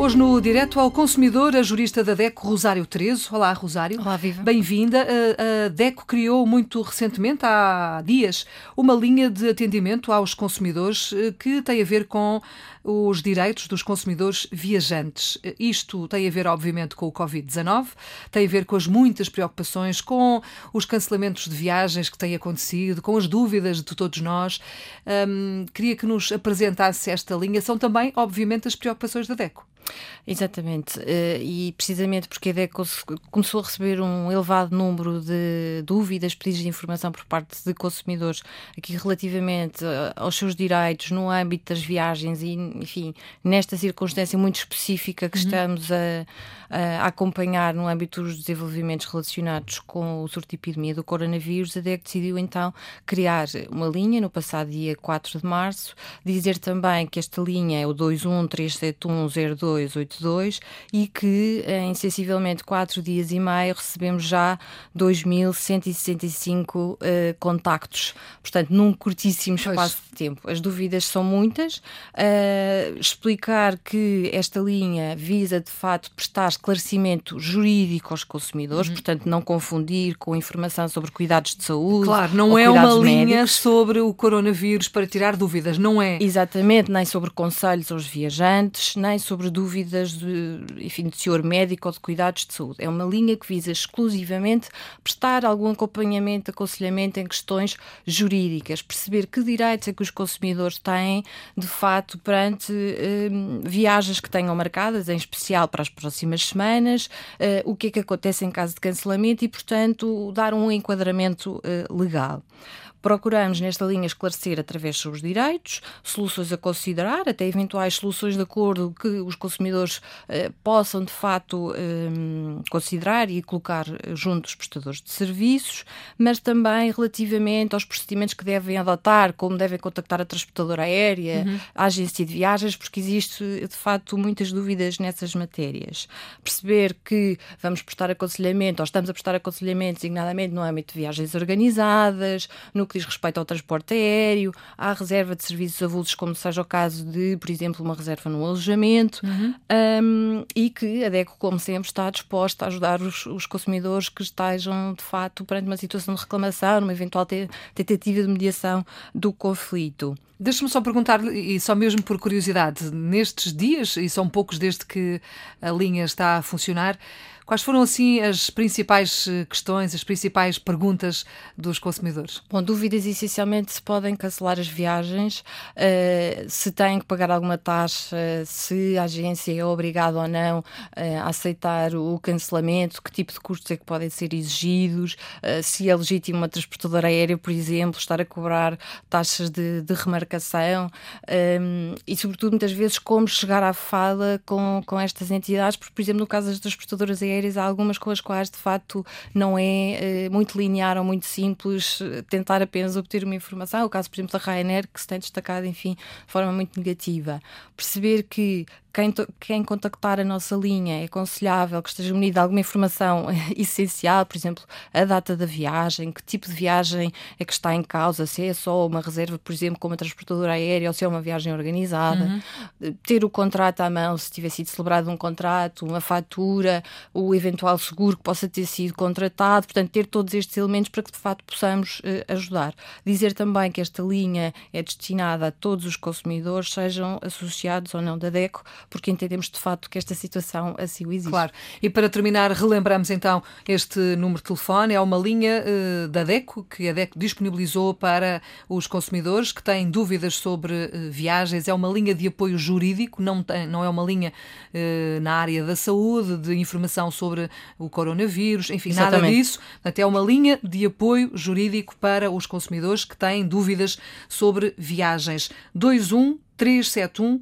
Hoje no Direto ao Consumidor, a jurista da DECO, Rosário Terezo. Olá, Rosário. Olá, viva. Bem-vinda. A DECO criou muito recentemente, há dias, uma linha de atendimento aos consumidores eh, que tem a ver com os direitos dos consumidores viajantes. Isto tem a ver, obviamente, com o Covid-19, tem a ver com as muitas preocupações, com os cancelamentos de viagens que têm acontecido, com as dúvidas de todos nós. Um, queria que nos apresentasse esta linha. São também, obviamente, as preocupações da DECO. Exatamente, eh, e precisamente porque a DECO começou a receber um elevado número de dúvidas, pedidos de informação por parte de consumidores aqui relativamente eh, aos seus direitos no âmbito das viagens e, enfim, nesta circunstância muito específica que uhum. estamos a, a, acompanhar no âmbito dos desenvolvimentos relacionados com o surto de epidemia do coronavírus, a DEC decidiu então criar uma linha no passado dia 4 de março, dizer também que esta linha é o 213710282 e que em sensivelmente 4 dias e meio recebemos já 2.165 uh, eh, contactos, portanto, num curtíssimo espaço tempo. As dúvidas são muitas. Uh, explicar que esta linha visa de facto prestar esclarecimento jurídico aos consumidores, uhum. portanto, não confundir com informação sobre cuidados de saúde. Claro, não é uma linha sobre o coronavírus para tirar dúvidas, não é? Exatamente, nem sobre conselhos aos viajantes, nem sobre dúvidas de, enfim, de senhor médico ou de cuidados de saúde. É uma linha que visa exclusivamente prestar algum acompanhamento, aconselhamento em questões jurídicas, perceber que direitos é que os consumidores têm, de fato, perante eh, viagens que tenham marcadas, em especial para as próximas semanas, uh, o que é que acontece em caso de cancelamento e, portanto, dar um enquadramento uh, legal. Procuramos, nesta linha, esclarecer através sobre os direitos, soluções a considerar, até eventuais soluções de acordo que os consumidores eh, possam, de facto, eh, considerar e colocar junto dos prestadores de serviços, mas também relativamente aos procedimentos que devem adotar, como devem contactar a transportadora aérea, uhum. a agência de viagens, porque existe, de facto, muitas dúvidas nessas matérias. Perceber que vamos prestar aconselhamento, ou estamos a prestar aconselhamento, designadamente no âmbito de viagens organizadas, no que diz respeito ao transporte aéreo, à reserva de serviços avulsos, como seja o caso de, por exemplo, uma reserva no alojamento, uhum. um, e que a DECO, como sempre, está disposta a ajudar os, os, consumidores que estejam, de fato, perante uma situação de reclamação, uma eventual tentativa de mediação do conflito. Deixa-me só perguntar, e só mesmo por curiosidade, nestes dias, e são poucos desde que a linha está a funcionar, Quais foram, assim, as principais eh, questões, as principais perguntas dos consumidores? Bom, dúvidas essencialmente se podem cancelar as viagens, uh, se têm que pagar alguma taxa, se a agência é obrigada ou não uh, a aceitar o cancelamento, que tipo de custos é que podem ser exigidos, uh, se é legítimo uma transportadora aérea, por exemplo, estar a cobrar taxas de, de remarcação um, e, sobretudo, muitas vezes, como chegar à fala com, com estas entidades, porque, por exemplo, no caso das transportadoras aéreas, há algumas com as quais de facto não é uh, muito linear ou muito simples eh, tentar apenas obter uma informação. É o caso, por exemplo, da Ryanair, que se tem destacado, enfim, de forma muito negativa. Perceber que quem, quem contactar a nossa linha é aconselhável que esteja munido de alguma informação essencial, por exemplo, a data da viagem, que tipo de viagem é que está em causa, se é só uma reserva, por exemplo, com uma transportadora aérea ou se é uma viagem organizada, uhum. ter o contrato à mão, se tiver sido celebrado um contrato, uma fatura, o eventual seguro que possa ter sido contratado, portanto, ter todos estes elementos para que de facto possamos uh, ajudar. Dizer também que esta linha é destinada a todos os consumidores, sejam associados ou não da DECO, porque entendemos de facto que esta situação assim o exige. Claro. E para terminar, relembramos então este número de telefone, é uma linha uh, da DECO, que a DECO disponibilizou para os consumidores que têm dúvidas sobre uh, viagens, é uma linha de apoio jurídico, não, tem, não é uma linha uh, na área da saúde, de informação sobre o coronavírus, enfim, Exatamente. nada disso. Até é uma linha de apoio jurídico para os consumidores que têm dúvidas sobre viagens. 21 371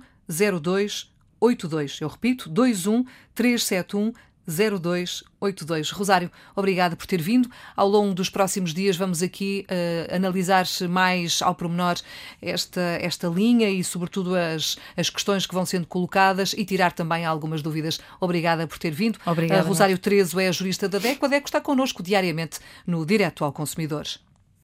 02 82. Eu repito, 21 371 0282. Rosário, obrigada por ter vindo. Ao longo dos próximos dias vamos aqui uh, analisar mais ao pormenor esta, esta linha e, sobretudo, as, as questões que vão sendo colocadas e tirar também algumas dúvidas. Obrigada por ter vindo. Obrigada. Uh, Rosário Terezo é a jurista da DECO. A DECO está connosco diariamente no Direto ao Consumidor.